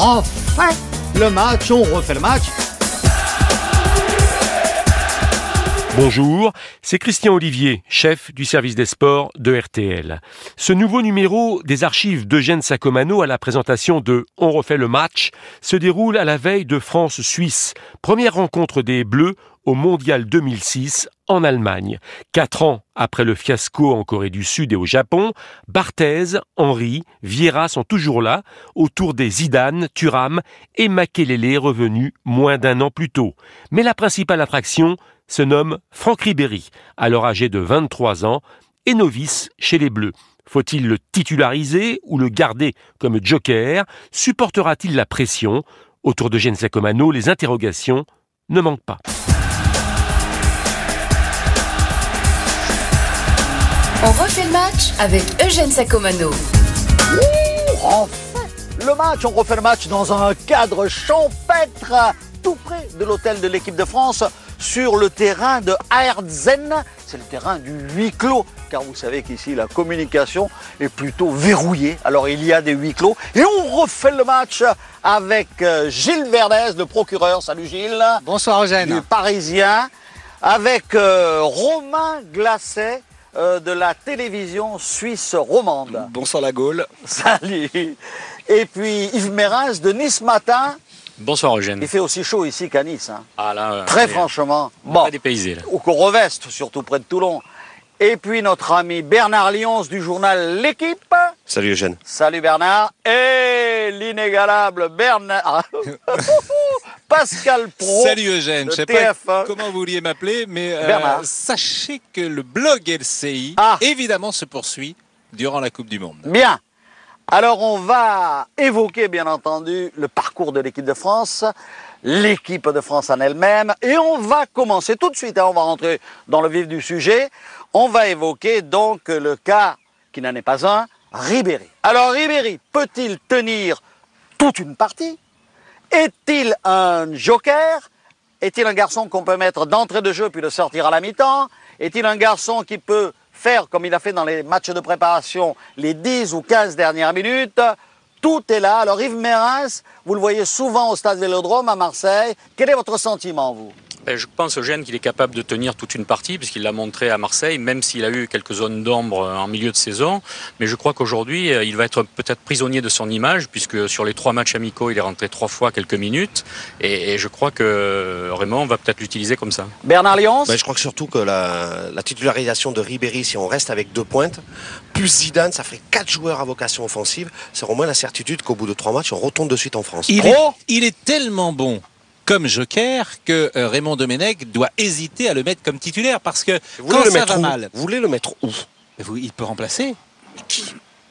refait le match, on refait le match. Bonjour, c'est Christian Olivier, chef du service des sports de RTL. Ce nouveau numéro des archives d'Eugène Sacomano à la présentation de On refait le match se déroule à la veille de France-Suisse, première rencontre des Bleus au Mondial 2006 en Allemagne. Quatre ans après le fiasco en Corée du Sud et au Japon, Barthez, Henry, Vieira sont toujours là, autour des Zidane, Thuram et Makelele revenus moins d'un an plus tôt. Mais la principale attraction se nomme Franck Ribéry, alors âgé de 23 ans et novice chez les Bleus. Faut-il le titulariser ou le garder comme joker? Supportera-t-il la pression? Autour de Gene Sacomano, les interrogations ne manquent pas. On refait le match avec Eugène Sacomano. Enfin, le match, on refait le match dans un cadre champêtre, tout près de l'hôtel de l'équipe de France, sur le terrain de Aerzen. C'est le terrain du huis clos, car vous savez qu'ici la communication est plutôt verrouillée. Alors il y a des huis clos et on refait le match avec euh, Gilles Verdez, le procureur. Salut Gilles. Bonsoir Du Eugène. Parisien, avec euh, Romain Glacet euh, de la télévision suisse romande. Bonsoir la Gaule. Salut. Et puis Yves Mérins de Nice Matin. Bonsoir Eugène. Il fait aussi chaud ici qu'à Nice. hein. Ah là, euh, Très est- franchement. Bon, pas dépaysé là. au Coroveste, surtout près de Toulon. Et puis notre ami Bernard Lyons du journal L'équipe. Salut Eugène. Salut Bernard. Et l'inégalable Bernard. Pascal Pro. Salut Eugène, je sais pas TF1. comment vous vouliez m'appeler, mais euh, sachez que le blog LCI, Ah. évidemment, se poursuit durant la Coupe du Monde. Bien. Alors on va évoquer bien entendu le parcours de l'équipe de France, l'équipe de France en elle-même, et on va commencer tout de suite, hein, on va rentrer dans le vif du sujet, on va évoquer donc le cas qui n'en est pas un, Ribéry. Alors Ribéry peut-il tenir toute une partie? Est-il un joker? Est-il un garçon qu'on peut mettre d'entrée de jeu puis le sortir à la mi-temps? Est-il un garçon qui peut faire comme il a fait dans les matchs de préparation les 10 ou 15 dernières minutes? Tout est là. Alors Yves Mérins, vous le voyez souvent au stade Vélodrome à Marseille. Quel est votre sentiment, vous? Ben, je pense Eugène qu'il est capable de tenir toute une partie puisqu'il l'a montré à Marseille, même s'il a eu quelques zones d'ombre euh, en milieu de saison. Mais je crois qu'aujourd'hui, euh, il va être peut-être prisonnier de son image puisque sur les trois matchs amicaux, il est rentré trois fois quelques minutes. Et, et je crois que Raymond va peut-être l'utiliser comme ça. Bernard Lyons Bah, je crois que surtout que la, la titularisation de Ribéry, si on reste avec deux pointes, plus Zidane, ça ferait quatre joueurs à vocation offensive. C'est au moins la certitude qu'au bout de trois matchs, on retourne de suite en France. Il est, Pro il est tellement bon comme joker que euh, Raymond Domenech doit hésiter à le mettre comme titulaire parce que Vous quand le ça va mal, Vous voulez le mettre où? Il peut remplacer. Qui?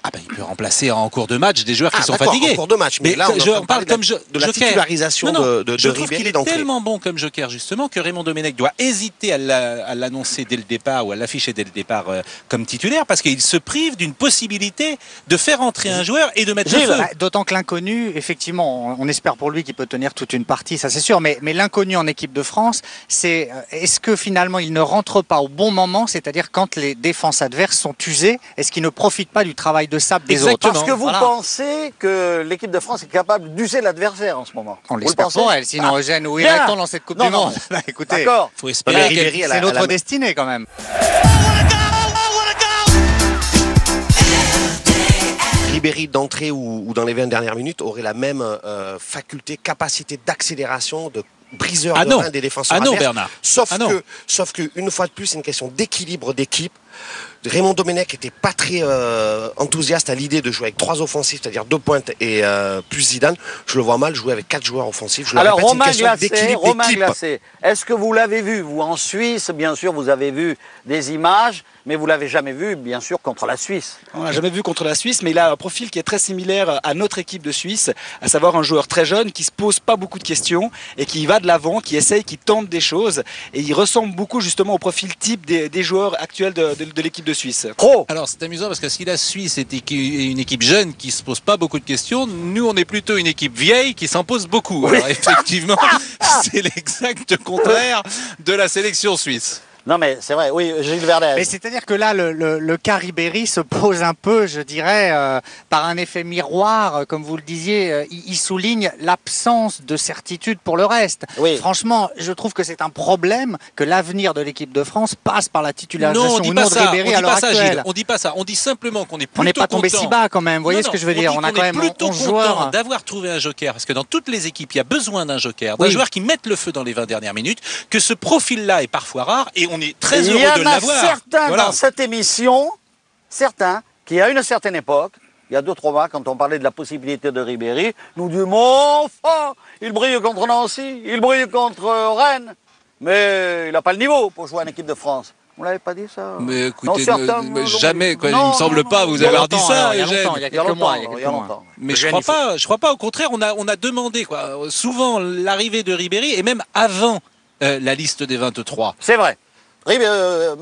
Ah ben, il peut remplacer en cours de match des joueurs qui Ah, sont fatigués. en cours de match. Mais, Mais là, on je parle comme de, je- de la joker. titularisation Non, non, de, de, je de trouve qu'il est tellement bon comme joker justement que Raymond Domenech doit hésiter à la- à l'annoncer dès le départ ou à l'afficher dès le départ euh, comme titulaire parce qu'il se prive d'une possibilité de faire entrer un joueur et de mettre le feu. D'autant que l'inconnu, effectivement, on- on espère pour lui qu'il peut tenir toute une partie, ça c'est sûr, mais, mais l'inconnu en équipe de France, c'est euh, est-ce que finalement il ne rentre pas au bon moment, c'est-à-dire quand les défenses adverses sont usées, est-ce qu'il ne profite pas du travail de sable des Exactement. autres Parce que vous Voilà. pensez que l'équipe de France est capable d'user l'adversaire en ce moment On l'espère pour elle, sinon Ah, Eugène, où irait-on dans cette Coupe Non, du non. Monde Bah, Écoutez, D'accord. faut espérer a- c'est notre destinée quand même. Ribéry d'entrée ou, ou dans les 20 dernières minutes aurait la même euh, faculté, capacité d'accélération, de briseur Ah de non. des défenseurs Ah non, adverses. Bernard. Sauf Ah non. que, sauf que une fois de plus, c'est une question d'équilibre d'équipe. Raymond Domenech était pas très euh, enthousiaste à l'idée de jouer avec trois offensifs, c'est-à-dire deux pointes et euh, plus Zidane. Je le vois mal jouer avec quatre joueurs offensifs. Je Alors répète, Romain. Glacé, est-ce que vous l'avez vu, vous, en Suisse? Bien sûr, vous avez vu des images, mais vous l'avez jamais vu, bien sûr, contre la Suisse. On l'a jamais vu contre la Suisse, mais il a un profil qui est très similaire à notre équipe de Suisse, à savoir un joueur très jeune qui se pose pas beaucoup de questions et qui va de l'avant, qui essaye, qui tente des choses. Et il ressemble beaucoup justement au profil type des, des joueurs actuels de, de- de l'équipe de Suisse. Pro Alors c'est amusant parce que si la Suisse est une équipe jeune qui se pose pas beaucoup de questions, nous on est plutôt une équipe vieille qui s'en pose beaucoup. Alors effectivement, c'est l'exact contraire de la sélection suisse. Non, mais c'est vrai, oui, Gilles Verdez. Mais c'est-à-dire que là, le, le, le cas Ribéry se pose un peu, je dirais, euh, par un effet miroir, euh, comme vous le disiez, euh, il, il souligne l'absence de certitude pour le reste. Oui. Franchement, je trouve que c'est un problème que l'avenir de l'équipe de France passe par la titularisation Non, on dit ou non pas de ça. On Ribéry dit à l'heure actuelle. On dit pas ça. On dit simplement qu'on est plutôt On n'est pas tombé content. si bas quand même, vous voyez Non, ce que je veux dire dit On a qu'on quand est même plutôt 11 content d'avoir trouvé un joker, parce que dans toutes les équipes, il y a besoin d'un joker, d'un Oui. joueur qui mette le feu dans les 20 dernières minutes, que ce profil-là est parfois rare, et on est très Il heureux y en de a l'avoir. certains Voilà. dans cette émission, certains, qui à une certaine époque, il y a deux, trois mois, quand on parlait de la possibilité de Ribéry, nous disaient, mon enfant, il brille contre Nancy, il brille contre euh, Rennes, mais il n'a pas le niveau pour jouer en équipe de France. Vous l'avez pas dit ça Mais Non, écoutez, certains, jamais, quoi, non, il me semble non, pas vous il y a avoir dit ça, alors, il y a Eugène. longtemps, il y a Il y a quelques mois, il y a il y a. Mais je crois il pas, je crois pas. Au contraire, on a, on a demandé quoi. Souvent l'arrivée de Ribéry et même avant euh, la liste des 23. C'est vrai. Ribéry, euh,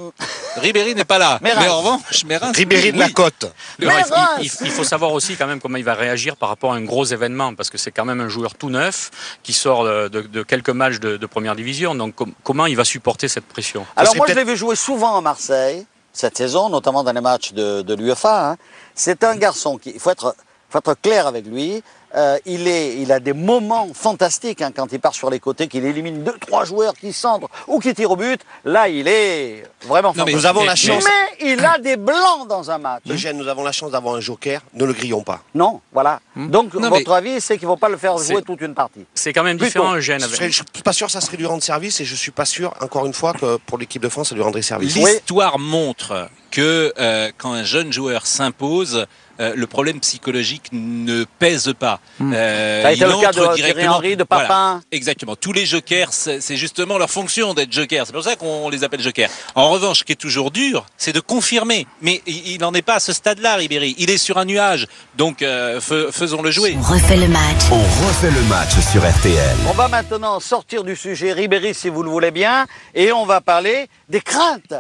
Ribéry n'est pas là. Mais en revanche, Ribéry de oui. la Côte. Il, faut- Reims il- il- il faut savoir aussi quand même comment il va réagir par rapport à un gros événement, parce que c'est quand même un joueur tout neuf qui sort de, de- de quelques matchs de, de première division. Donc com- comment il va supporter cette pression? Alors moi, je l'ai vu jouer souvent à Marseille cette saison, notamment dans les matchs de, de l'UEFA. hein. C'est un garçon qui, il faut être, faut être clair avec lui. Euh, il, est, il a des moments fantastiques hein, quand il part sur les côtés, qu'il élimine deux, trois joueurs qui centrent ou qui tirent au but. Là, il est vraiment Non, mais fantastique. Nous avons mais- la chance. Mais il a des blancs dans un match. Eugène, nous avons la chance d'avoir un joker. Ne le grillons pas. Non, voilà. Donc, Non, votre avis, c'est qu'il ne faut pas le faire jouer toute une partie. C'est quand même Plutôt. différent, Eugène. Avec- serait- je suis pas sûr que ça serait lui rendre service et je suis pas sûr, encore une fois, que pour l'équipe de France, ça lui rendrait service. L'histoire montre que euh, quand un jeune joueur s'impose, euh, le problème psychologique ne pèse pas. Euh, Ça a été il le cas de directement- Henry, de Voilà. Papin. Exactement. Tous les jokers, c'est justement leur fonction d'être jokers. C'est pour ça qu'on les appelle jokers. En revanche, ce qui est toujours dur, c'est de confirmer. Mais il n'en est pas à ce stade-là, Ribéry. Il est sur un nuage. Donc, euh, fais- faisons-le jouer. On refait le match. On refait le match sur RTL. On va maintenant sortir du sujet Ribéry, si vous le voulez bien, et on va parler des craintes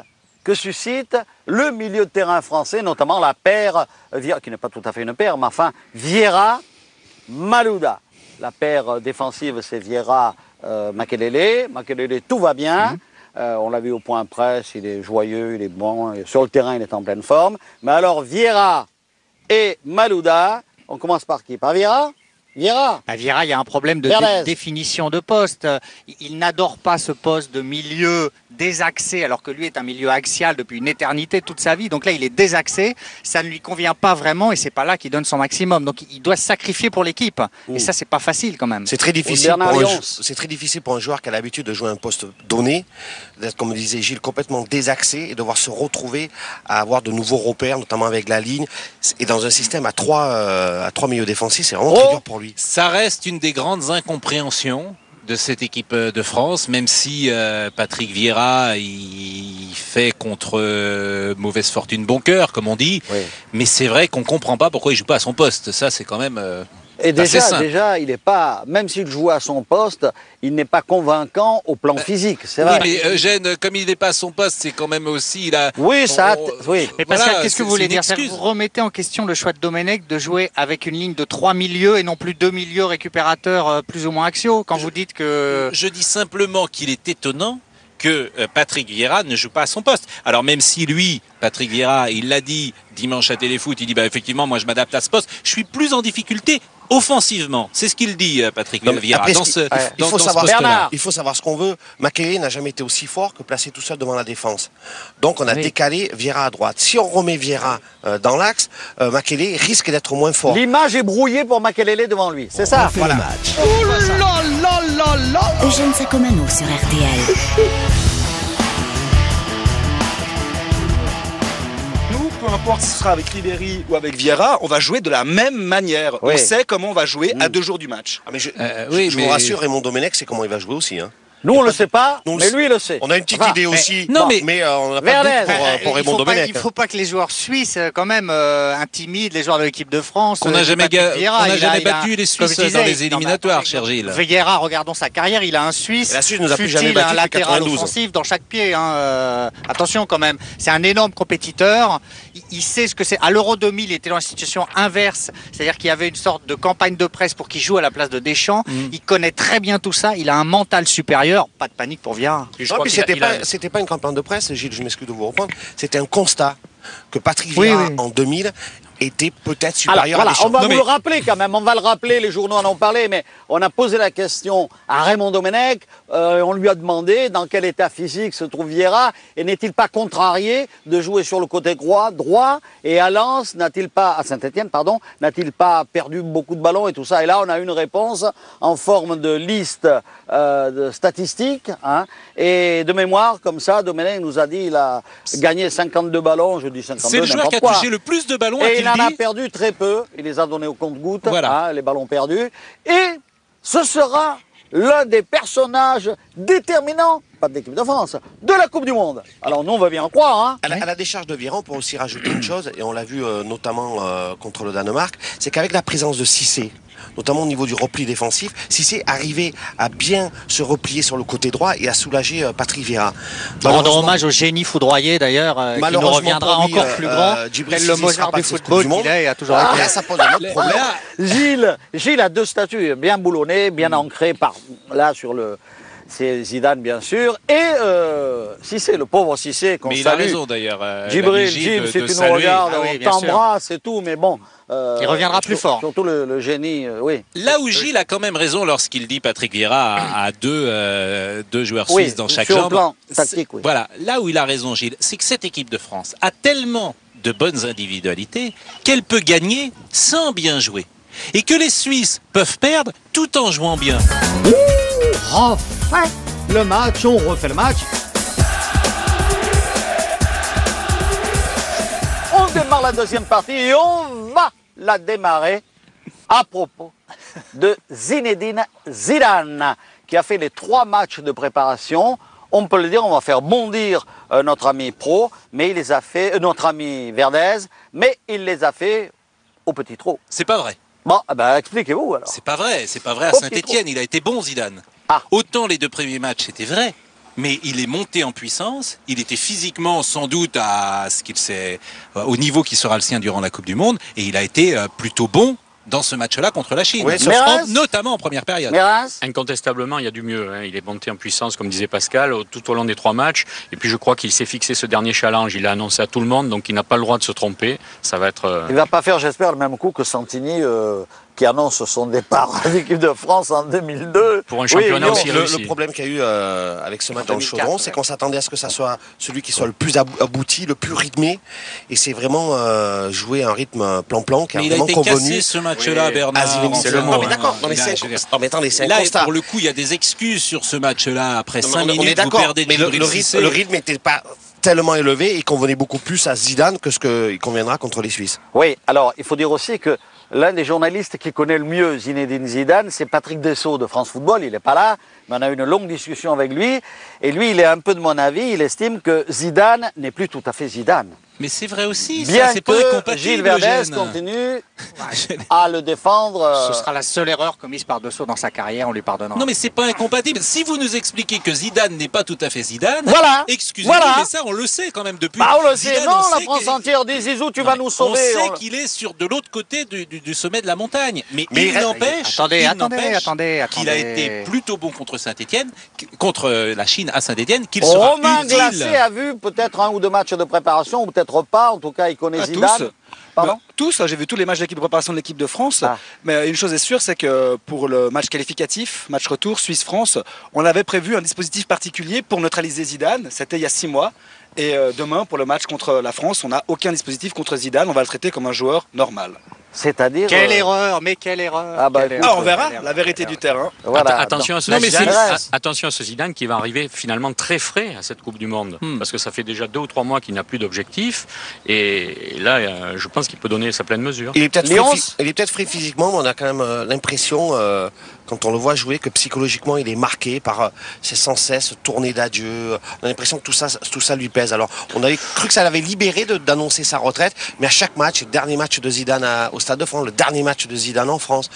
que suscite le milieu de terrain français, notamment la paire, qui n'est pas tout à fait une paire, mais enfin, Vieira, Malouda. La paire défensive, c'est Vieira, euh, Makelele. Tout va bien. Euh, on l'a vu au point presse, il est joyeux, il est bon. et Sur le terrain, il est en pleine forme. Mais alors, Vieira et Malouda, on commence par qui? Par Vieira? Vieira Bah, Vieira, il y a un problème de dé- définition de poste. Il- n'adore pas ce poste de milieu désaxé, alors que lui est un milieu axial depuis une éternité, toute sa vie. Donc là, il est désaxé. Ça ne lui convient pas vraiment et c'est pas là qu'il donne son maximum. Donc il doit se sacrifier pour l'équipe. Et ça, c'est pas facile quand même. C'est très difficile pour un, Lyons. jou- c'est très difficile pour un joueur qui a l'habitude de jouer un poste donné, d'être comme disait Gilles complètement désaxé et devoir se retrouver à avoir de nouveaux repères, notamment avec la ligne et dans un système à trois euh, à trois milieux défensifs, c'est vraiment Oh très dur pour lui. Ça reste une des grandes incompréhensions de cette équipe euh, de France, même si euh, Patrick Vieira il fait contre euh, mauvaise fortune bon cœur, comme on dit. Oui. Mais c'est vrai qu'on comprend pas pourquoi il joue pas à son poste. Ça, c'est quand même. euh, Et Bah, déjà, déjà, il n'est pas, même s'il joue à son poste, il n'est pas convaincant au plan physique, c'est Oui, vrai. mais Eugène, comme il n'est pas à son poste, c'est quand même aussi. Il a... Oui, ça, a- on- oui. Mais Pascal, Voilà, qu'est-ce que vous voulez dire? Vous remettez en question le choix de Domenech de jouer avec une ligne de trois milieux et non plus deux milieux récupérateurs euh, plus ou moins axiaux quand vous dites que... Je dis simplement qu'il est étonnant que euh, Patrick Vieira ne joue pas à son poste. Alors même si lui, Patrick Vieira, il l'a dit dimanche à Téléfoot, il dit bah effectivement moi je m'adapte à ce poste, je suis plus en difficulté offensivement. C'est ce qu'il dit euh, Patrick Vieira dans ce ce, il faut dans ce savoir. Bernard. Il faut savoir ce qu'on veut. Makelele n'a jamais été aussi fort que placé tout seul devant la défense. Donc on a Oui. décalé Vieira à droite. Si on remet Vieira euh, dans l'axe, euh, Makelele risque d'être moins fort. L'image est brouillée pour Makelele devant lui, c'est ça. Refait le match. Eugène Sacomano sur RTL. peu importe si ce sera avec Ribéry ou avec Vieira, on va jouer de la même manière. Oui. On sait comment on va jouer à Mm. deux jours du match. Ah, mais je, Euh, je- oui, je mais- vous rassure, Raymond Domenech, c'est comment il va jouer aussi. Hein. Nous, on le sait pas, Nous, on mais lui, il le sait. On a une petite Enfin, idée mais- aussi, non, mais, mais- euh, on n'a pas de doute pour, euh, Euh, pour il Raymond faut pas, Domenech. il faut pas que les joueurs suisses, euh, quand même, euh, intimident les joueurs de l'équipe de France. Qu'on Euh, n'a jamais, Patrick ga- Vieira, on a- jamais a- battu les Suisses je disais, dans les non, éliminatoires, attendez, cher Gilles. Vieira, regardons sa carrière, il a un Suisse. Et la Suisse nous a plus jamais battu un latéral 92. offensif dans chaque pied. hein, euh, attention quand même, c'est un énorme compétiteur. Il, sait ce que c'est. À l'Euro 2000, il était dans une situation inverse, c'est-à-dire qu'il y avait une sorte de campagne de presse pour qu'il joue à la place de Deschamps. Il connaît très bien tout ça, il a un mental supérieur. Pas de panique pour je Non, puis c'était a- pas, pas une campagne de presse, Gilles, je m'excuse de vous reprendre. C'était un constat que Patrick Oui, Vieira, oui. en 2000, était peut-être Alors, supérieur voilà, à Deschamps. on va Non, vous mais- le rappeler quand même, on va le rappeler, les journaux en ont parlé, mais on a posé la question à Raymond Domenech, euh, on lui a demandé dans quel état physique se trouve Vieira, et n'est-il pas contrarié de jouer sur le côté droit, droit et à Lens, n'a-t-il pas, à Saint-Etienne, pardon, n'a-t-il pas perdu beaucoup de ballons et tout ça? Et là, on a une réponse en forme de liste euh, de statistiques, hein, et de mémoire, comme ça, Domenech nous a dit, il a gagné 52 ballons, je dis 52, C'est le joueur qui a touché le plus de ballons, Et il en a perdu très peu. Il les a donnés au compte-gouttes, Voilà. hein, les ballons perdus. Et ce sera l'un des personnages déterminants, pas de l'équipe de France, de la Coupe du Monde. Alors nous, on va bien en croire. Hein. À la, à la décharge de Vieira, on peut aussi rajouter une chose, et on l'a vu euh, notamment euh, contre le Danemark, c'est qu'avec la présence de Cissé, notamment au niveau du repli défensif, Cissé arrivait à bien se replier sur le côté droit et à soulager euh, Patrick Vieira. Rendre hommage au génie foudroyé d'ailleurs, euh, qui nous reviendra encore euh, plus grand. euh, Djibril le Mozart du football du qu'il est et a toujours Ah, été. là, ça pose un autre problème. Gilles, Gilles a deux statuts bien boulonnés, bien ancrés par là sur le. C'est Zidane bien sûr et euh, Cissé, le pauvre Cissé qu'on Mais il a salue. raison d'ailleurs. euh, Djibril, si tu nous regardes, Ah oui, on t'embrasse et tout, mais bon. euh, Il reviendra plus fort. Surtout le, le génie, euh, oui. Là où Gilles a quand même raison lorsqu'il dit Patrick Vieira a, a deux, euh, deux joueurs Oui, suisses dans chaque sur le jambe. plan tactique, oui. Voilà, là où il a raison Gilles, c'est que cette équipe de France a tellement de bonnes individualités qu'elle peut gagner sans bien jouer. Et que les Suisses peuvent perdre tout en jouant bien. Le match, on refait le match. On démarre la deuxième partie et on va la démarrer à propos de Zinedine Zidane, qui a fait les trois matchs de préparation. On peut le dire, on va faire bondir euh, notre ami pro, mais il les a fait, euh, notre ami Verdez, mais il les a fait au petit trot. C'est pas vrai. Bon, ben, expliquez-vous alors. C'est pas vrai, c'est pas vrai à Saint-Etienne. Il a été bon Zidane. Ah. Autant les deux premiers matchs c'était vrai, mais il est monté en puissance. Il était physiquement sans doute à ce qu'il sait, euh, au niveau qui sera le sien durant la Coupe du Monde, et il a été euh, plutôt bon dans ce match-là contre la Chine, Oui, en- notamment en première période. Incontestablement, il y a du mieux. hein. Il est monté en puissance, comme disait Pascal, tout au long des trois matchs. Et puis, je crois qu'il s'est fixé ce dernier challenge. Il l'a annoncé à tout le monde, donc il n'a pas le droit de se tromper. Ça va être. euh, Il va pas faire, j'espère, le même coup que Santini, euh, qui annonce son départ à l'équipe de France en 2002. Pour un championnat aussi le, réussi. le problème qu'il y a eu euh, avec ce match dans le 2004, chaudron, ouais. c'est qu'on s'attendait à ce que ça soit celui qui soit le plus abou- abouti, le plus rythmé. Et c'est vraiment euh, jouer un rythme plan-plan qui a Mais il a vraiment été convenu cassé ce match-là, à Bernard. Zinedine Enfin, Zidane. Non, mais hein, d'accord, non, mais c'est non, mais attendez, c'est un Là, constat. pour le coup, il y a des excuses sur ce match-là. Après Non, 5 mais on est minutes, vous d'accord, perdez mais le, le rythme, le rythme n'était pas tellement élevé et convenait beaucoup plus à Zidane que ce qu'il conviendra contre les Suisses. Oui, alors il faut dire aussi que l'un des journalistes qui connaît le mieux Zinedine Zidane, c'est Patrick Dessau de France Football. Il n'est pas là, mais on a eu une longue discussion avec lui. Et lui, il est un peu de mon avis. Il estime que Zidane n'est plus tout à fait Zidane. Mais c'est vrai aussi, Bien ça, c'est pas incompatible. Gilles Verdez continue à le défendre. euh, Ce sera la seule erreur commise par Dessau dans sa carrière, on lui pardonnera. Non, mais c'est pas incompatible. Si vous nous expliquez que Zidane n'est pas tout à fait Zidane, Voilà. excusez-moi, Voilà. mais ça, on le sait quand même depuis. Bah, on le sait, Zidane, non, on la sait France qu'il- entière dit Zizou, tu Non, vas nous sauver. On sait On- qu'il est sur de l'autre côté du, du- du sommet de la montagne. Mais, Mais il n'empêche Attendez, il attendez, n'empêche attendez, qu'il a été plutôt bon contre Saint-Etienne, contre euh, la Chine à Saint-Etienne, qu'il sera Romain utile. Glacé a vu peut-être un ou deux matchs de préparation, ou peut-être pas. En tout cas, il connaît À Zidane. tous. Pardon Tous, j'ai vu tous les matchs de l'équipe de préparation de l'équipe de France. Ah. Mais une chose est sûre, c'est que pour le match qualificatif, match retour Suisse-France, on avait prévu un dispositif particulier pour neutraliser Zidane. C'était il y a six mois. Et euh, demain, pour le match contre la France, on n'a aucun dispositif contre Zidane. On va le traiter comme un joueur normal. C'est-à-dire. Quelle euh, erreur, mais quelle erreur Ah bah, écoute, Ah, erreur. on verra la vérité du terrain. Voilà. Attention, à ce Non, Zidane, c'est- a- attention à ce Zidane qui va arriver finalement très frais à cette Coupe du Monde. Hmm. Parce que ça fait déjà deux ou trois mois qu'il n'a plus d'objectif. Et là, euh, je pense qu'il peut donner sa pleine mesure. Il est peut-être frais, phy- il est peut-être frais physiquement, mais on a quand même euh, l'impression, euh, quand on le voit jouer, que psychologiquement il est marqué par euh, ces sans cesse tournées d'adieu. On a l'impression que tout ça, tout ça lui pèse. Alors, on avait cru que ça l'avait libéré de- d'annoncer sa retraite, mais à chaque match, le dernier match de Zidane à- au Stade de France, le dernier match de Zidane en France,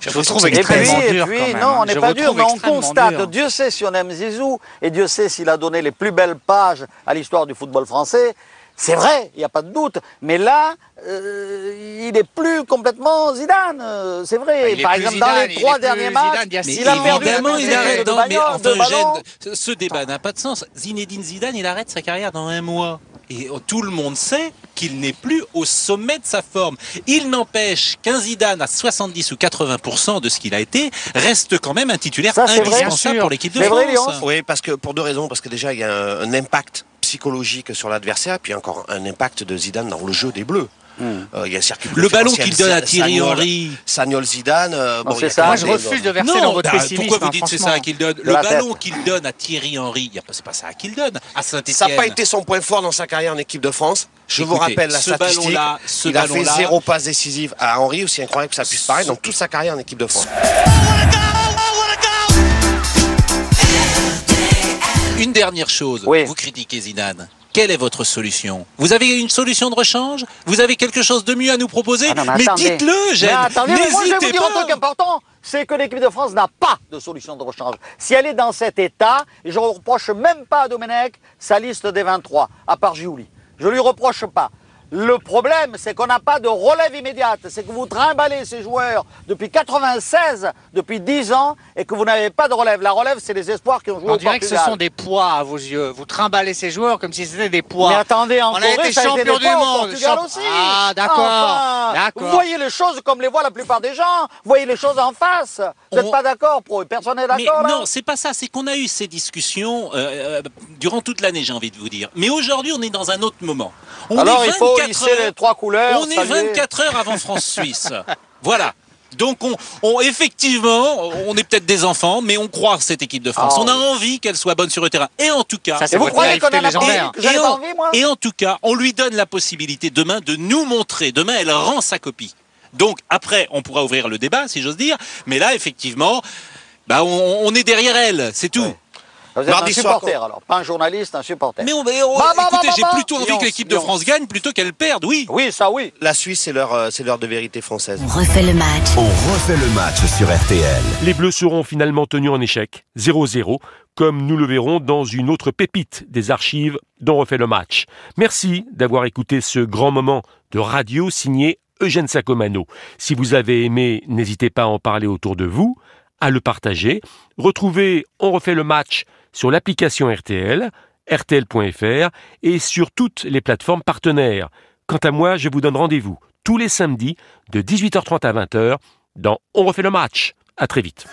j'ai Je trouve que Et c'est puis, extrêmement et dur, puis, quand même, non, hein. on n'est Je pas dur, mais on extrêmement constate. dur. Dieu sait si on aime Zizou, et Dieu sait s'il a donné les plus belles pages à l'histoire du football français. C'est vrai, il n'y a pas de doute. Mais là, euh, il n'est plus complètement Zidane. euh, C'est vrai. Il est Par exemple, Zidane, dans il les trois derniers matchs, a il a ans. perdu évidemment, il de arrête. Non, mais enfin. Eugène, ce- débat n'a pas de sens. Zinedine Zidane, il arrête sa carrière dans un mois. Et tout le monde sait qu'il n'est plus au sommet de sa forme. Il n'empêche qu'un Zidane à 70 ou 80% de ce qu'il a été reste quand même un titulaire Ça, vrai. indispensable pour l'équipe de C'est vrai, France. Léon Oui, parce que pour deux raisons. Parce que déjà, il y a un, un impact psychologique sur l'adversaire, puis encore un impact de Zidane dans le jeu des Bleus. Euh, il y a un circuit Le ballon qu'il donne à Thierry Sagnol- Henry. Sagnol Zidane. euh, Non, bon, a ça. Moi, je refuse de verser Non, dans votre pessimisme. pourquoi vous dites c'est ça qu'il donne Le ballon qu'il donne à Thierry Henry, c'est pas ça qu'il donne. À Ça Saint-Etienne. n'a pas été son point fort dans sa carrière en équipe de France. Je vous rappelle la ce statistique. ballon-là, ce il a fait zéro passe décisive à Henry, aussi incroyable que ça puisse paraître, dans toute sa carrière en équipe de France. Une dernière chose, Oui. vous critiquez Zidane. Quelle est votre solution? Vous avez une solution de rechange? Vous avez quelque chose de mieux à nous proposer? Ah non, Mais attendez. dites-le, Mais Gênes attendez, mais moi je vais vous N'hésitez dire un truc pas important, c'est que l'équipe de France n'a pas de solution de rechange. Si elle est dans cet état, et je ne reproche même pas à Domenech sa liste des 23, à part Giuli. Je lui reproche pas. Le problème, c'est qu'on n'a pas de relève immédiate. C'est que vous trimballez ces joueurs depuis 96, depuis 10 ans, et que vous n'avez pas de relève. La relève, c'est les espoirs qui ont joué On au dirait que ce sont des poids à vos yeux. Vous trimballez ces joueurs comme si c'était des poids. Mais attendez, en On a été ça a été champion des du au monde, Portugal champ- aussi. Ah, d'accord, Enfin. Vous voyez les choses comme les voient la plupart des gens. Vous voyez les choses en face. Vous n'êtes On- pas d'accord, pro Personne n'est d'accord, non, c'est pas ça. C'est qu'on a eu ces discussions euh, euh, durant toute l'année, j'ai envie de vous dire. Mais aujourd'hui, on est dans un autre moment. On Alors, est il faut 24 hisser heures- les trois couleurs. On est saluer. 24 heures avant France-Suisse. voilà. Donc, on, on- effectivement, on est peut-être des enfants, mais on croit cette équipe de France. Ah on a envie qu'elle soit bonne sur le terrain. Et en tout cas, Ça, c'est Et vous croyez qu'on a et pas en, envie, moi et en tout cas, on lui donne la possibilité demain de nous montrer. Demain, elle rend sa copie. Donc après, on pourra ouvrir le débat, si j'ose dire. Mais là, effectivement, bah, on, on est derrière elle, c'est tout. Ouais. Vous êtes Mardi un soir, supporter, alors. Pas un journaliste, un supporter. Mais on, mais on- Bah, bah, écoutez, bah, j'ai bah, plutôt bah. envie que l'équipe de. France gagne plutôt qu'elle perde, oui. Oui, ça oui. La Suisse, c'est leur, euh, c'est l'heure de vérité française. On refait le match. On refait le match sur RTL. Les Bleus seront finalement tenus en échec, 0-0, comme nous le verrons dans une autre pépite des archives dont refait le match. Merci d'avoir écouté ce grand moment de radio signé Eugène Sacomano. Si vous avez aimé, n'hésitez pas à en parler autour de vous, à le partager. Retrouvez On refait le match sur l'application RTL, rtl.fr et sur toutes les plateformes partenaires. Quant à moi, je vous donne rendez-vous tous les samedis de 18h30 à 20h dans On refait le match. À très vite.